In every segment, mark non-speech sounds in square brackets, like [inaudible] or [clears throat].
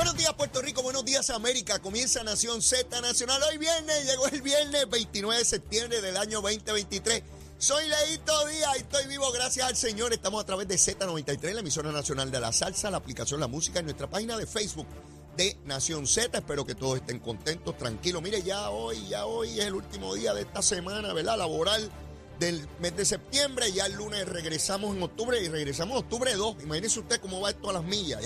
Buenos días Puerto Rico, buenos días América. Comienza Nación Z Nacional. Hoy viernes, llegó el viernes 29 de septiembre del año 2023. Soy Leito Díaz y estoy vivo gracias al Señor. Estamos a través de Z93, la emisora nacional de la salsa, la aplicación La Música en nuestra página de Facebook de Nación Z. Espero que todos estén contentos, tranquilos. Mire, ya hoy, ya hoy es el último día de esta semana, ¿verdad? Laboral del mes de septiembre. Ya el lunes regresamos en octubre y regresamos en octubre 2. Imagínense usted cómo va esto a las millas.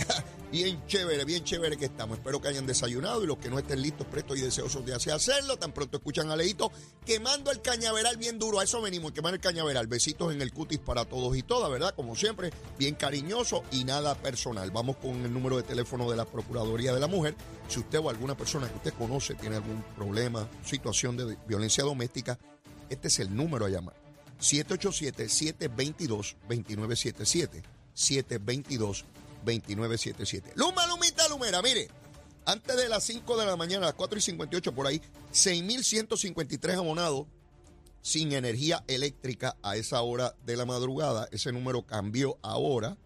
Bien chévere, bien chévere que estamos. Espero que hayan desayunado y los que no estén listos, prestos y deseosos de hacerlo, tan pronto escuchan a Leito quemando el cañaveral bien duro. A eso venimos, quemar el cañaveral. Besitos en el cutis para todos y todas, ¿verdad? Como siempre, bien cariñoso y nada personal. Vamos con el número de teléfono de la Procuraduría de la Mujer. Si usted o alguna persona que usted conoce tiene algún problema, situación de violencia doméstica, este es el número a llamar. 787-722-2977. 722-2977. Luma, Lumita, Lumera, mire. Antes de las 5 de la mañana, a las 4 y 58 por ahí, 6.153 abonados sin energía eléctrica a esa hora de la madrugada. Ese número cambió ahora.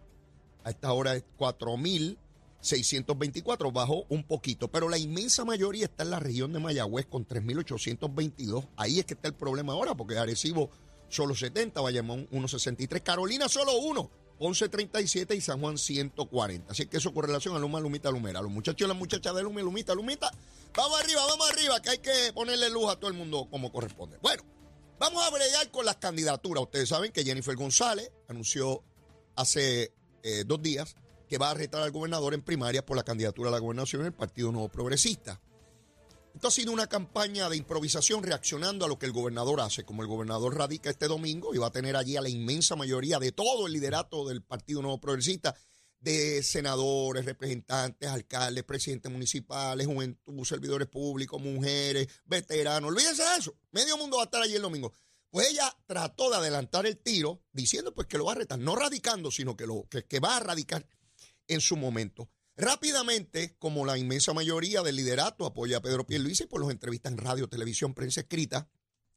A esta hora es 4.624, bajó un poquito. Pero la inmensa mayoría está en la región de Mayagüez con 3.822. Ahí es que está el problema ahora, porque Arecibo solo 70, Bayamón 163, Carolina solo 1, 1137 y San Juan 140. Así que eso con relación a Luma, Lumita, Lumera. Los muchachos y las muchachas de Luma, Lumita, Lumita, vamos arriba, vamos arriba, que hay que ponerle luz a todo el mundo como corresponde. Bueno, vamos a bregar con las candidaturas. Ustedes saben que Jennifer González anunció hace eh, dos días que va a retar al gobernador en primaria por la candidatura a la gobernación en el Partido Nuevo Progresista. Esto ha sido una campaña de improvisación reaccionando a lo que el gobernador hace. Como el gobernador radica este domingo y va a tener allí a la inmensa mayoría de todo el liderato del Partido Nuevo Progresista, de senadores, representantes, alcaldes, presidentes municipales, juventud, servidores públicos, mujeres, veteranos. Olvídense de eso. Medio mundo va a estar allí el domingo. Pues ella trató de adelantar el tiro diciendo pues que lo va a retar, no radicando, sino que, lo, que, que va a radicar en su momento. Rápidamente, como la inmensa mayoría del liderato apoya a Pedro Pierluisi, por los entrevistas en radio, televisión, prensa escrita,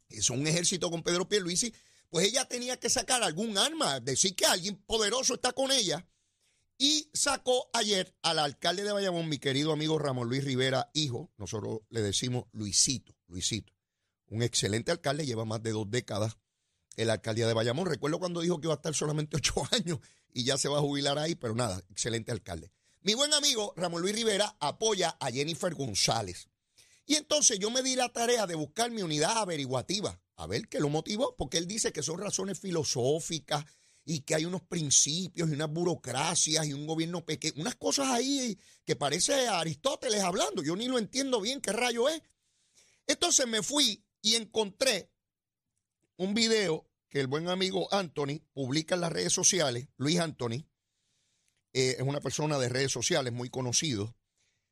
es un ejército con Pedro Pierluisi, pues ella tenía que sacar algún arma, decir que alguien poderoso está con ella, y sacó ayer al alcalde de Bayamón, mi querido amigo Ramón Luis Rivera, hijo, nosotros le decimos Luisito, Luisito, un excelente alcalde, lleva más de dos décadas en la alcaldía de Bayamón. Recuerdo cuando dijo que iba a estar solamente [laughs] ocho años y ya se va a jubilar ahí, pero nada, excelente alcalde. Mi buen amigo Ramón Luis Rivera apoya a Jennifer González. Y entonces yo me di la tarea de buscar mi unidad averiguativa, a ver qué lo motivó, porque él dice que son razones filosóficas y que hay unos principios y unas burocracias y un gobierno pequeño, unas cosas ahí que parece Aristóteles hablando, yo ni lo entiendo bien qué rayo es. Entonces me fui y encontré un video que el buen amigo Anthony publica en las redes sociales, Luis Anthony, eh, es una persona de redes sociales muy conocido.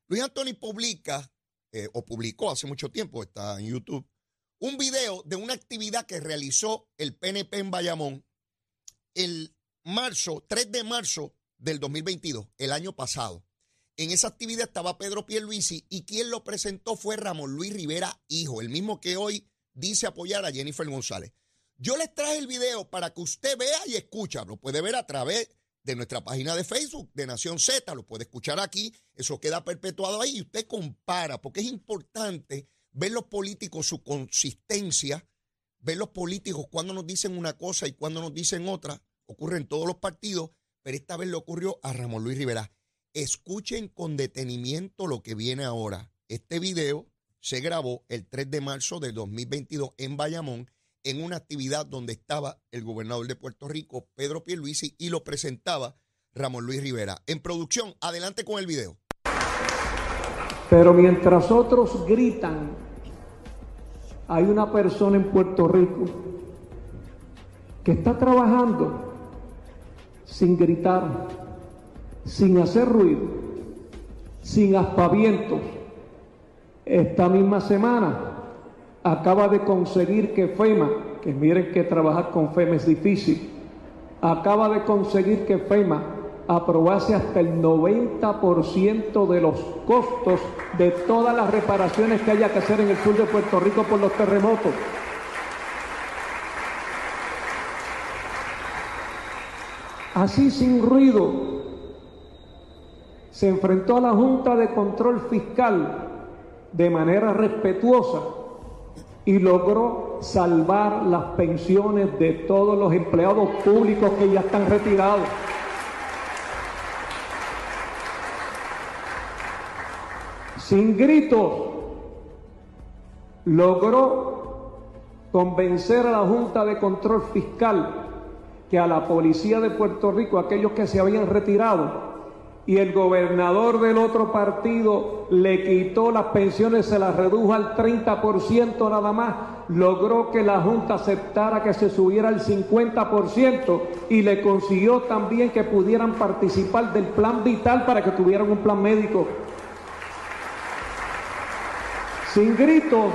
Luis Anthony publica, eh, o publicó hace mucho tiempo, está en YouTube, un video de una actividad que realizó el PNP en Bayamón el marzo, 3 de marzo del 2022, el año pasado. En esa actividad estaba Pedro Pierluisi y quien lo presentó fue Ramón Luis Rivera, hijo, el mismo que hoy dice apoyar a Jennifer González. Yo les traje el video para que usted vea y escucha, lo puede ver a través de nuestra página de Facebook de Nación Z, lo puede escuchar aquí, eso queda perpetuado ahí y usted compara, porque es importante ver los políticos su consistencia, ver los políticos cuando nos dicen una cosa y cuando nos dicen otra, ocurre en todos los partidos, pero esta vez le ocurrió a Ramón Luis Rivera. Escuchen con detenimiento lo que viene ahora. Este video se grabó el 3 de marzo del 2022 en Bayamón en una actividad donde estaba el gobernador de Puerto Rico, Pedro Pierluisi, y lo presentaba Ramón Luis Rivera. En producción, adelante con el video. Pero mientras otros gritan, hay una persona en Puerto Rico que está trabajando sin gritar, sin hacer ruido, sin aspavientos, esta misma semana acaba de conseguir que FEMA, que miren que trabajar con FEMA es difícil, acaba de conseguir que FEMA aprobase hasta el 90% de los costos de todas las reparaciones que haya que hacer en el sur de Puerto Rico por los terremotos. Así sin ruido, se enfrentó a la Junta de Control Fiscal de manera respetuosa y logró salvar las pensiones de todos los empleados públicos que ya están retirados. Sin gritos, logró convencer a la Junta de Control Fiscal que a la policía de Puerto Rico, aquellos que se habían retirado, y el gobernador del otro partido le quitó las pensiones, se las redujo al 30% nada más, logró que la Junta aceptara que se subiera al 50% y le consiguió también que pudieran participar del plan vital para que tuvieran un plan médico. Sin gritos,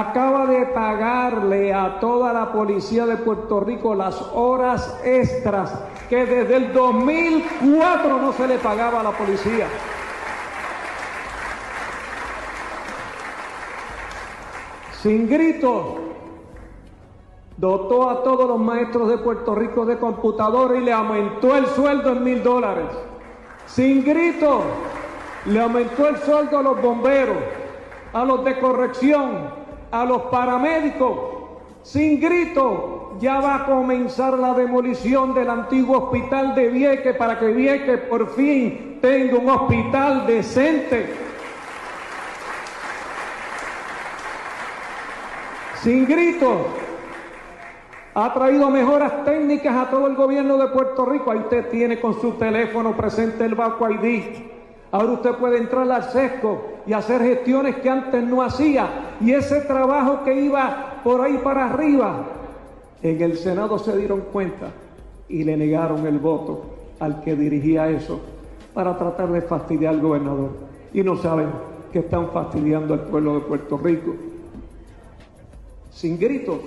acaba de pagarle a toda la policía de Puerto Rico las horas extras que desde el 2004 no se le pagaba a la policía. Sin gritos, dotó a todos los maestros de Puerto Rico de computadora y le aumentó el sueldo en mil dólares. Sin gritos, le aumentó el sueldo a los bomberos, a los de corrección, a los paramédicos sin grito. Ya va a comenzar la demolición del antiguo hospital de Vieques para que Vieques por fin tenga un hospital decente. Sin grito. Ha traído mejoras técnicas a todo el gobierno de Puerto Rico. Ahí usted tiene con su teléfono presente el Banco ID. Ahora usted puede entrar al SESCO y hacer gestiones que antes no hacía. Y ese trabajo que iba por ahí para arriba, en el Senado se dieron cuenta y le negaron el voto al que dirigía eso para tratar de fastidiar al gobernador. Y no saben que están fastidiando al pueblo de Puerto Rico. Sin gritos.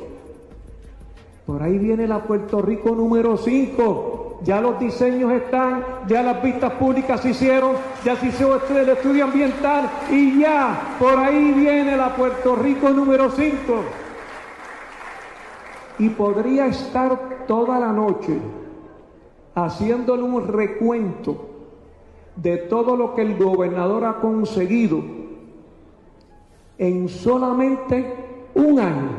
Por ahí viene la Puerto Rico número 5 ya los diseños están, ya las vistas públicas se hicieron, ya se hizo el estudio ambiental y ya por ahí viene la Puerto Rico número 5. Y podría estar toda la noche haciéndole un recuento de todo lo que el gobernador ha conseguido en solamente un año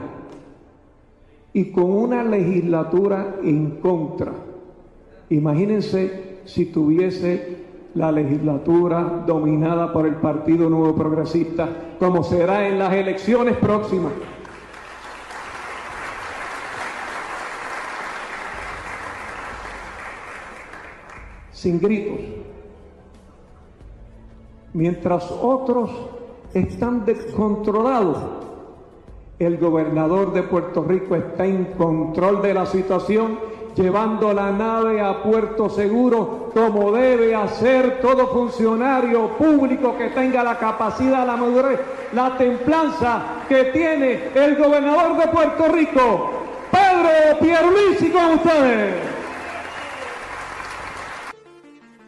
y con una legislatura en contra. Imagínense si tuviese la legislatura dominada por el Partido Nuevo Progresista, como será en las elecciones próximas. Sin gritos. Mientras otros están descontrolados, el gobernador de Puerto Rico está en control de la situación llevando la nave a puerto seguro como debe hacer todo funcionario público que tenga la capacidad, la madurez, la templanza que tiene el gobernador de Puerto Rico, Pedro Pierluisi con ustedes.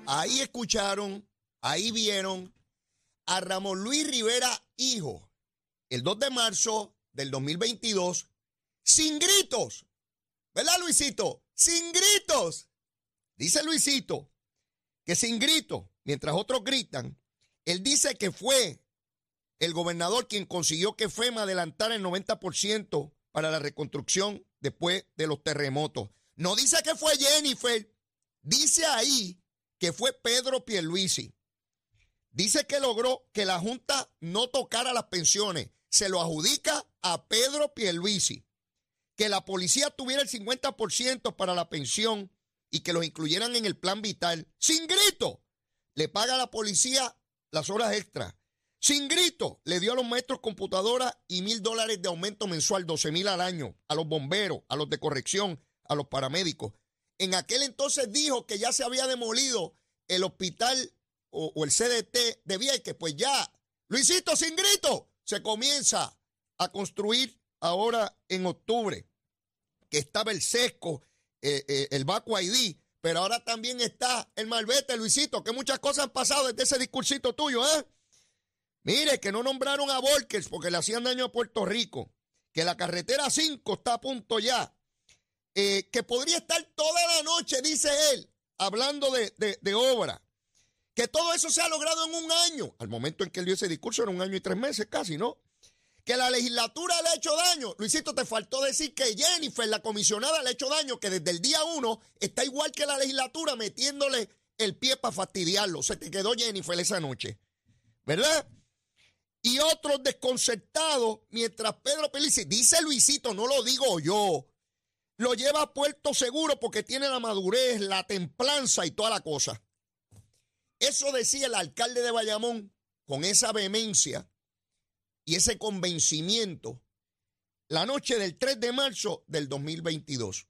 Ahí escucharon, ahí vieron a Ramón Luis Rivera, hijo, el 2 de marzo del 2022, sin gritos. ¿Verdad, Luisito? Sin gritos. Dice Luisito que sin gritos, mientras otros gritan, él dice que fue el gobernador quien consiguió que FEMA adelantara el 90% para la reconstrucción después de los terremotos. No dice que fue Jennifer, dice ahí que fue Pedro Pierluisi. Dice que logró que la Junta no tocara las pensiones. Se lo adjudica a Pedro Pierluisi que la policía tuviera el 50% para la pensión y que los incluyeran en el plan vital, sin grito, le paga a la policía las horas extras. Sin grito, le dio a los maestros computadoras y mil dólares de aumento mensual, 12 mil al año, a los bomberos, a los de corrección, a los paramédicos. en aquel entonces dijo que ya se había demolido el hospital o, el CDT de Vieques, pues ya, Luisito, sin grito, se comienza a construir ahora en octubre, que estaba el sesco, eh, eh, el Baco ID, pero ahora también está el Malvete, Luisito, que muchas cosas han pasado desde ese discursito tuyo, ¿eh? Mire, que no nombraron a Volkers porque le hacían daño a Puerto Rico, que la carretera 5 está a punto ya, eh, que podría estar toda la noche, dice él, hablando de, de obra. Que todo eso se ha logrado en un año. Al momento en que él dio ese discurso era un año y tres meses casi, ¿no? Que la legislatura le ha hecho daño. Luisito, te faltó decir que Jennifer, la comisionada, le ha hecho daño, que desde el día uno está igual que la legislatura metiéndole el pie para fastidiarlo. Se te quedó Jennifer esa noche. ¿Verdad? Y otros desconcertados, mientras Pedro Pelici, dice Luisito, no lo digo yo, lo lleva a puerto seguro porque tiene la madurez, la templanza y toda la cosa. Eso decía el alcalde de Bayamón con esa vehemencia y ese convencimiento la noche del 3 de marzo del 2022.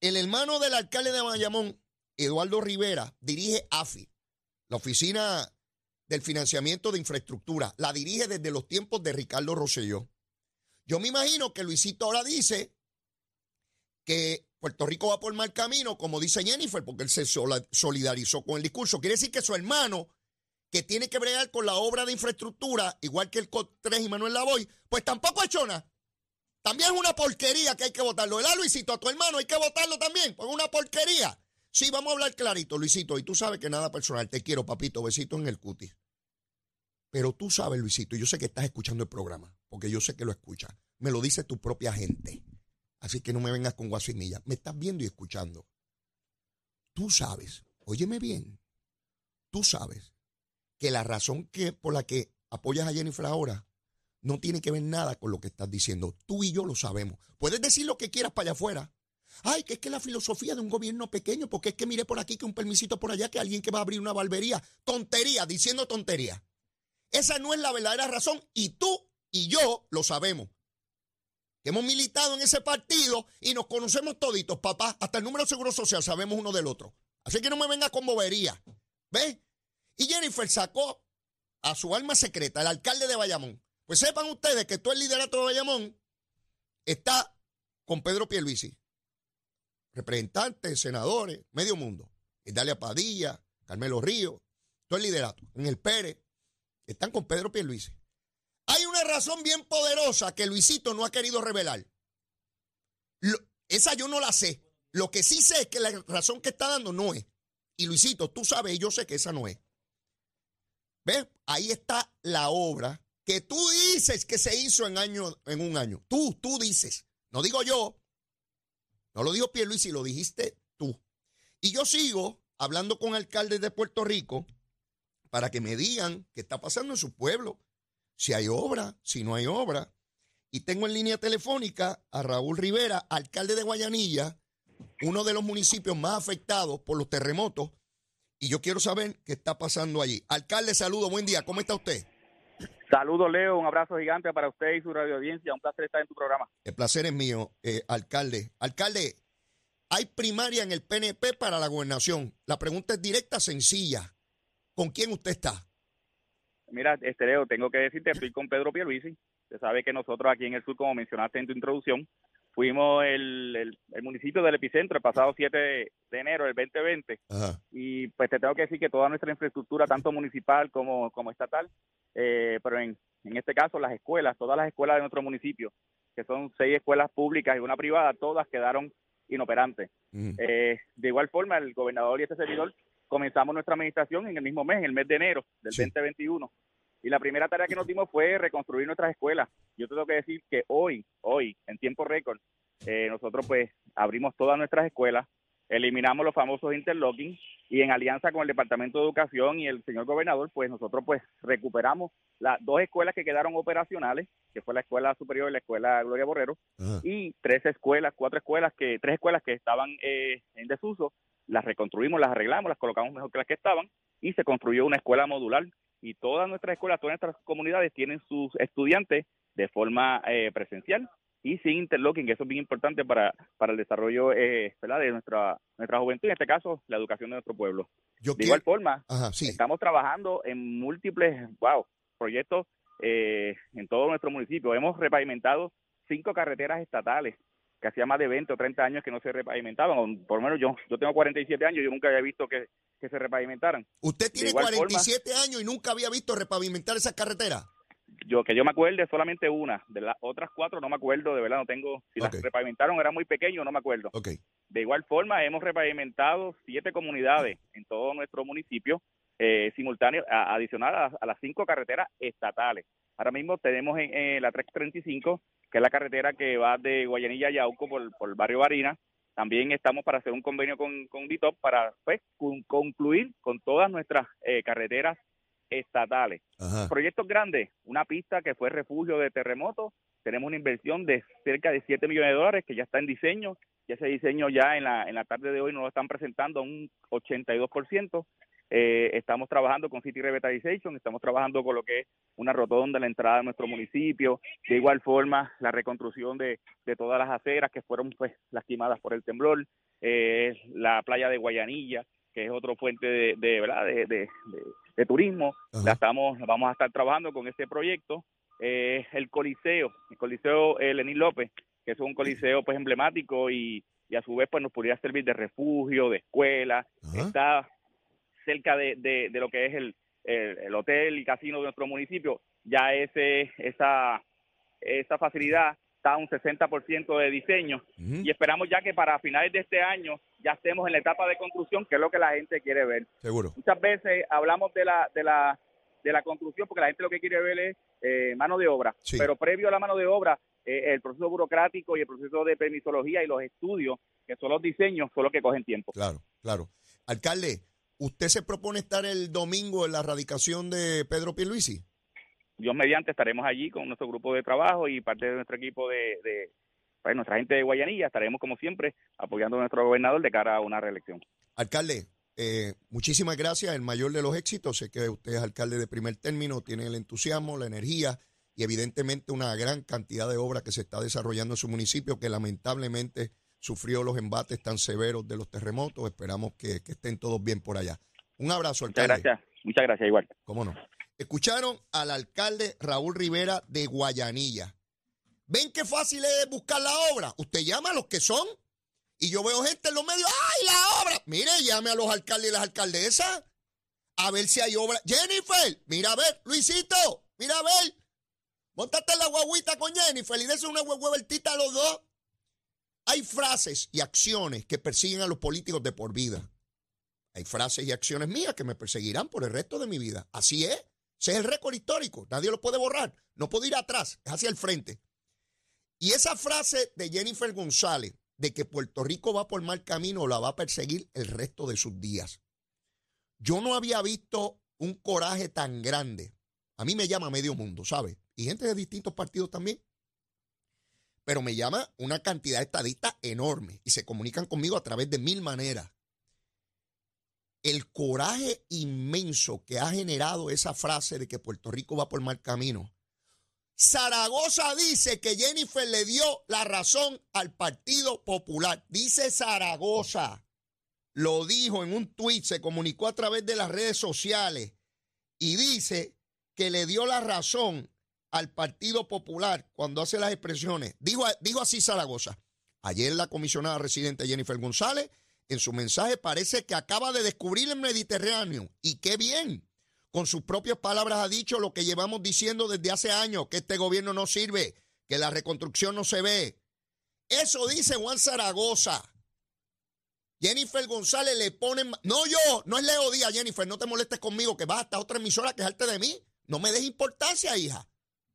El hermano del alcalde de Bayamón, Eduardo Rivera, dirige AFI, la Oficina del Financiamiento de Infraestructura. La dirige desde los tiempos de Ricardo Rosselló. Yo me imagino que Luisito ahora dice que Puerto Rico va por mal camino, como dice Jennifer, porque él se solidarizó con el discurso. Quiere decir que su hermano, que tiene que bregar con la obra de infraestructura, igual que el COT3 y Manuel Lavoy, pues tampoco hecho nada. También es una porquería que hay que votarlo. El Luisito, a tu hermano hay que votarlo también, pues es una porquería. Sí, vamos a hablar clarito, Luisito, y tú sabes que nada personal. Te quiero, papito, besito en el cutis. Pero tú sabes, Luisito, yo sé que estás escuchando el programa, porque yo sé que lo escuchas. Me lo dice tu propia gente. Así que no me vengas con guasimilla. Me estás viendo y escuchando. Tú sabes, óyeme bien, tú sabes que la razón que, por la que apoyas a Jennifer ahora no tiene que ver nada con lo que estás diciendo. Tú y yo lo sabemos. Puedes decir lo que quieras para allá afuera. Ay, que es que la filosofía de un gobierno pequeño, porque es que mire por aquí que un permisito por allá, que alguien que va a abrir una barbería. Tontería, diciendo tontería. Esa no es la verdadera razón y tú y yo lo sabemos que hemos militado en ese partido y nos conocemos toditos, papá. Hasta el número de seguro social sabemos uno del otro. Así que no me venga con bobería. ¿Ves? Y Jennifer sacó a su alma secreta, el alcalde de Bayamón. Pues sepan ustedes que todo el liderato de Bayamón está con Pedro Pierluisi. Representantes, senadores, medio mundo. Dalia Padilla, Carmelo Ríos, todo el liderato. En el Pérez, están con Pedro Pierluisi. Hay una razón bien poderosa que Luisito no ha querido revelar. esa yo no la sé. Lo que sí sé es que la razón que está dando no es. Y Luisito, tú sabes, yo sé que esa no es. ¿Ves? Ahí está la obra que tú dices que se hizo en, año, en un año. Tú, tú dices. No digo yo. No lo dijo Pierluisi, lo dijiste tú. Y yo sigo hablando con alcaldes de Puerto Rico para que me digan qué está pasando en su pueblo si hay obra, si no hay obra. Y tengo en línea telefónica a Raúl Rivera, alcalde de Guayanilla, uno de los municipios más afectados por los terremotos. Y yo quiero saber qué está pasando allí. Alcalde, saludo, buen día, ¿cómo está usted? Saludos, Leo, un abrazo gigante para usted y su radio audiencia. Un placer estar en tu programa. El placer es mío, eh, alcalde. Alcalde, hay primaria en el PNP para la gobernación. La pregunta es directa, sencilla. ¿Con quién usted está? Mira, Estereo, tengo que decirte, estoy con Pedro Pierluisi. Se sabe que nosotros aquí en el sur, como mencionaste en tu introducción, fuimos el, el, municipio del epicentro el pasado 7 de, enero del 2020. Y pues te tengo que decir que toda nuestra infraestructura, tanto municipal como, como estatal, eh, pero en, en este caso las escuelas, todas las escuelas de nuestro municipio, que son seis escuelas públicas y una privada, todas quedaron inoperantes. Eh, de igual forma, el gobernador y este servidor comenzamos nuestra administración en el mismo mes, en el mes de enero del 2021. Y la primera tarea que nos dimos fue reconstruir nuestras escuelas. Yo tengo que decir que hoy, hoy, en tiempo récord, eh, nosotros pues abrimos todas nuestras escuelas, eliminamos los famosos interlocking y en alianza con el Departamento de Educación y el señor gobernador, pues nosotros pues recuperamos las dos escuelas que quedaron operacionales, que fue la Escuela Superior y la Escuela Gloria Borrero, y tres escuelas, cuatro escuelas que, tres escuelas que estaban eh, en desuso, las reconstruimos, las arreglamos, las colocamos mejor que las que estaban y se construyó una escuela modular y todas nuestras escuelas, todas nuestras comunidades tienen sus estudiantes de forma eh, presencial y sin interlocking, que eso es bien importante para, para el desarrollo eh, de nuestra, nuestra juventud, en este caso, la educación de nuestro pueblo. de igual forma, estamos trabajando en múltiples, wow, proyectos eh, en todo nuestro municipio. Hemos repavimentado cinco carreteras estatales que hacía más de 20 o 30 años que no se repavimentaban, por lo menos yo, yo tengo 47 años, yo nunca había visto que, se repavimentaran. ¿Usted tiene 47 años y nunca había visto repavimentar esa carretera? Yo que yo me acuerde solamente una, de las otras cuatro no me acuerdo, de verdad no tengo, si las repavimentaron era muy pequeño, no me acuerdo. Okay. De igual forma hemos repavimentado siete comunidades [clears throat] en todo nuestro municipio, eh, simultáneo, adicional a, las cinco carreteras estatales. Ahora mismo tenemos en, la 335, que es la carretera que va de Guayanilla a Yauco por, el barrio Barina. También estamos para hacer un convenio con, con DITOP para pues, concluir con todas nuestras eh, carreteras estatales. Proyectos grandes, una pista que fue refugio de terremotos, tenemos una inversión de cerca de 7 millones de dólares que ya está en diseño, y ese diseño ya en la, en la tarde de hoy nos lo están presentando a un 82%. Eh, estamos trabajando con City Revitalization, estamos trabajando con lo que es una rotonda en la entrada de nuestro municipio, de igual forma la reconstrucción de, de todas las aceras que fueron pues lastimadas por el temblor, eh, la playa de Guayanilla, que es otro fuente de, de ¿verdad? De, de, turismo, la estamos, vamos a estar trabajando con este proyecto, eh, el Coliseo, el Coliseo Lenín López, que es un coliseo pues emblemático y, y a su vez pues nos podría servir de refugio, de escuela, está cerca de, de, lo que es el, el, hotel y casino de nuestro municipio, ya ese, esa, esa facilidad está a un 60% de diseño y esperamos ya que para finales de este año ya estemos en la etapa de construcción, que es lo que la gente quiere ver. Seguro. Muchas veces hablamos de la, de la, de la construcción porque la gente lo que quiere ver es eh, mano de obra, pero previo a la mano de obra, eh, el proceso burocrático y el proceso de permisología y los estudios, que son los diseños, son los que cogen tiempo. Claro, claro. Alcalde, ¿Usted se propone estar el domingo en la radicación de Pedro Pierluisi? Dios mediante estaremos allí con nuestro grupo de trabajo y parte de nuestro equipo de, pues, nuestra gente de Guayanilla. Estaremos, como siempre, apoyando a nuestro gobernador de cara a una reelección. Alcalde, eh, muchísimas gracias. El mayor de los éxitos. Sé que usted es alcalde de primer término, tiene el entusiasmo, la energía y evidentemente una gran cantidad de obras que se está desarrollando en su municipio que lamentablemente sufrió los embates tan severos de los terremotos. Esperamos que, estén todos bien por allá. Un abrazo, alcalde. Muchas gracias, muchas gracias, igual. ¿Cómo no? Escucharon al alcalde Raúl Rivera de Guayanilla. ¿Ven qué fácil es buscar la obra? Usted llama a los que son. Y yo veo gente en los medios, ¡ay, la obra! Mire, llame a los alcaldes y las alcaldesas a ver si hay obra. Jennifer, mira a ver, Luisito, mira a ver. Montate en la guaguita con Jennifer y dése una huevueltita a los dos. Hay frases y acciones que persiguen a los políticos de por vida. Hay frases y acciones mías que me perseguirán por el resto de mi vida. Así es. Ese es el récord histórico. Nadie lo puede borrar. No puedo ir atrás. Es hacia el frente. Y esa frase de Jennifer González de que Puerto Rico va por mal camino la va a perseguir el resto de sus días. Yo no había visto un coraje tan grande. A mí me llama medio mundo, ¿sabe? Y gente de distintos partidos también pero me llama una cantidad de estadistas enorme y se comunican conmigo a través de mil maneras. El coraje inmenso que ha generado esa frase de que Puerto Rico va por mal camino. Zaragoza dice que Jennifer le dio la razón al Partido Popular. Dice Zaragoza. Lo dijo en un tuit, se comunicó a través de las redes sociales y dice que le dio la razón al Partido Popular cuando hace las expresiones. Dijo, dijo así Zaragoza. Ayer la comisionada residente Jennifer González, en su mensaje, parece que acaba de descubrir el Mediterráneo. Y qué bien. Con sus propias palabras ha dicho lo que llevamos diciendo desde hace años, que este gobierno no sirve, que la reconstrucción no se ve. Eso dice Juan Zaragoza. Jennifer González le pone... No yo, no es Leo Díaz, Jennifer, no te molestes conmigo, que vas hasta otra emisora a quejarte de mí. No me des importancia, hija.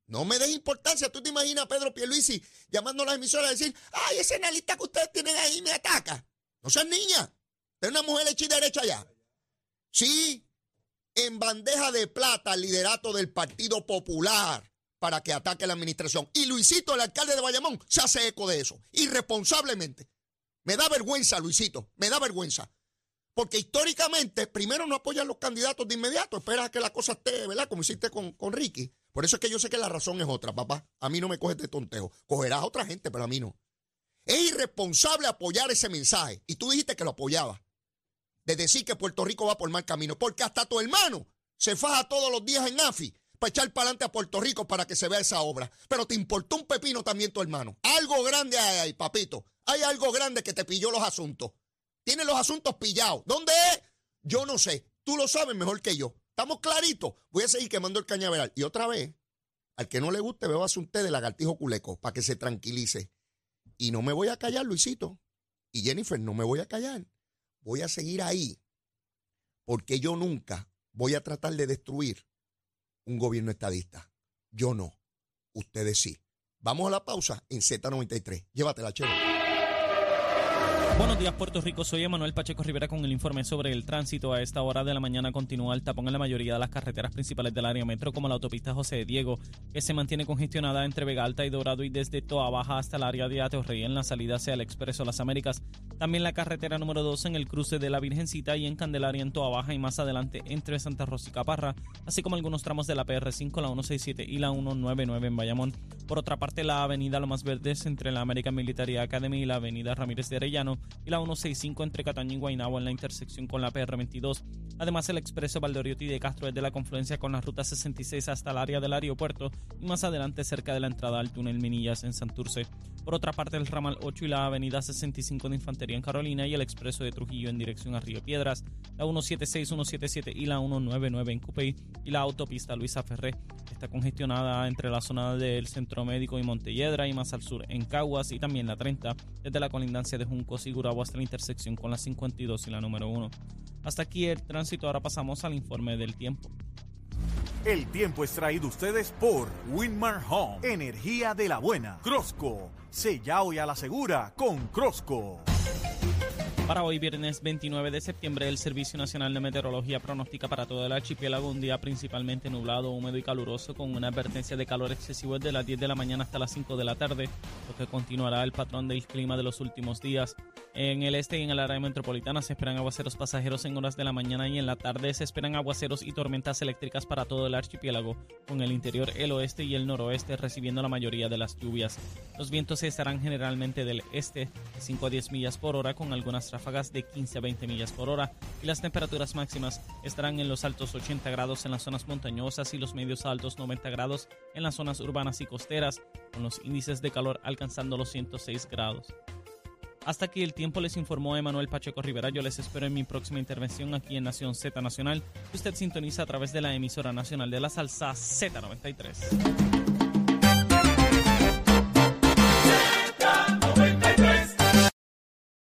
No me des importancia. ¿Tú te imaginas a Pedro Pierluisi llamando a las emisoras a decir, ay, ese analista que ustedes tienen ahí me ataca? No seas niña. Es una mujer hecha y derecha ya. Sí, en bandeja de plata el liderato del Partido Popular para que ataque la administración. Y Luisito, el alcalde de Bayamón, se hace eco de eso, irresponsablemente. Me da vergüenza, Luisito, me da vergüenza. Porque históricamente, primero no apoyan los candidatos de inmediato, esperas a que la cosa esté, ¿verdad? Como hiciste con, con Ricky Por eso es que yo sé que la razón es otra, papá. A mí no me coges de tontejo. Cogerás a otra gente, pero a mí no. Es irresponsable apoyar ese mensaje. Y tú dijiste que lo apoyabas. De decir que Puerto Rico va por mal camino. Porque hasta tu hermano se faja todos los días en AFI para echar para adelante a Puerto Rico para que se vea esa obra. Pero te importó un pepino también tu hermano. Algo grande hay ahí, papito. Hay algo grande que te pilló los asuntos. Tiene los asuntos pillados. ¿Dónde es? Yo no sé. Tú lo sabes mejor que yo. ¿Estamos claritos? Voy a seguir quemando el cañaveral. Y otra vez, al que no le guste, veo a un té de lagartijo culeco para que se tranquilice. Y no me voy a callar, Luisito. Y Jennifer, no me voy a callar. Voy a seguir ahí. Porque yo nunca voy a tratar de destruir un gobierno estadista. Yo no. Ustedes sí. Vamos a la pausa en Z93. Llévatela, chévere. Buenos días, Puerto Rico. Soy Emanuel Pacheco Rivera con el informe sobre el tránsito. A esta hora de la mañana continúa el tapón en la mayoría de las carreteras principales del área metro, como la autopista José Diego, que se mantiene congestionada entre Vega Alta y Dorado y desde Toa Baja hasta el área de Ateorrey en la salida hacia el Expreso Las Américas. También la carretera número 2 en el cruce de la Virgencita y en Candelaria en Toa Baja y más adelante entre Santa Rosa y Caparra, así como algunos tramos de la PR5, la 167 y la 199 en Bayamón. Por otra parte, la avenida Lomas Verdes entre la American Military Academy y la avenida Ramírez de Arellano y la 165 entre Cataño y Guaynabo en la intersección con la PR22. Además, el expreso Valdoriotti de Castro es de la confluencia con la ruta 66 hasta el área del aeropuerto y más adelante cerca de la entrada al túnel Minillas en Santurce. Por otra parte, el ramal 8 y la avenida 65 de Infantería en Carolina y el expreso de Trujillo en dirección a Río Piedras, la 176, 177 y la 199 en Cupey y la autopista Luisa Ferré está congestionada entre la zona del Centro Médico y Montelledra y más al sur en Caguas y también la 30 desde la colindancia de Juncos y Gurabo hasta la intersección con la 52 y la número 1. Hasta aquí el tránsito, ahora pasamos al informe del tiempo. El tiempo es traído ustedes por Winmar Home, energía de la buena. Crosco, sella hoy a la segura con Crosco. Para hoy, viernes 29 de septiembre, el Servicio Nacional de Meteorología pronostica para todo el archipiélago un día principalmente nublado, húmedo y caluroso, con una advertencia de calor excesivo desde las 10 de la mañana hasta las 5 de la tarde, lo que continuará el patrón del clima de los últimos días. En el este y en el área metropolitana se esperan aguaceros pasajeros en horas de la mañana y en la tarde se esperan aguaceros y tormentas eléctricas para todo el archipiélago, con el interior, el oeste y el noroeste recibiendo la mayoría de las lluvias. Los vientos estarán generalmente del este, de 5 a 10 millas por hora, con algunas ráfagas de 15 a 20 millas por hora y las temperaturas máximas estarán en los altos 80 grados en las zonas montañosas y los medios altos 90 grados en las zonas urbanas y costeras, con los índices de calor alcanzando los 106 grados. Hasta aquí el tiempo les informó Emanuel Pacheco Rivera. Yo les espero en mi próxima intervención aquí en Nación Z Nacional, usted sintoniza a través de la emisora nacional de la salsa Z93.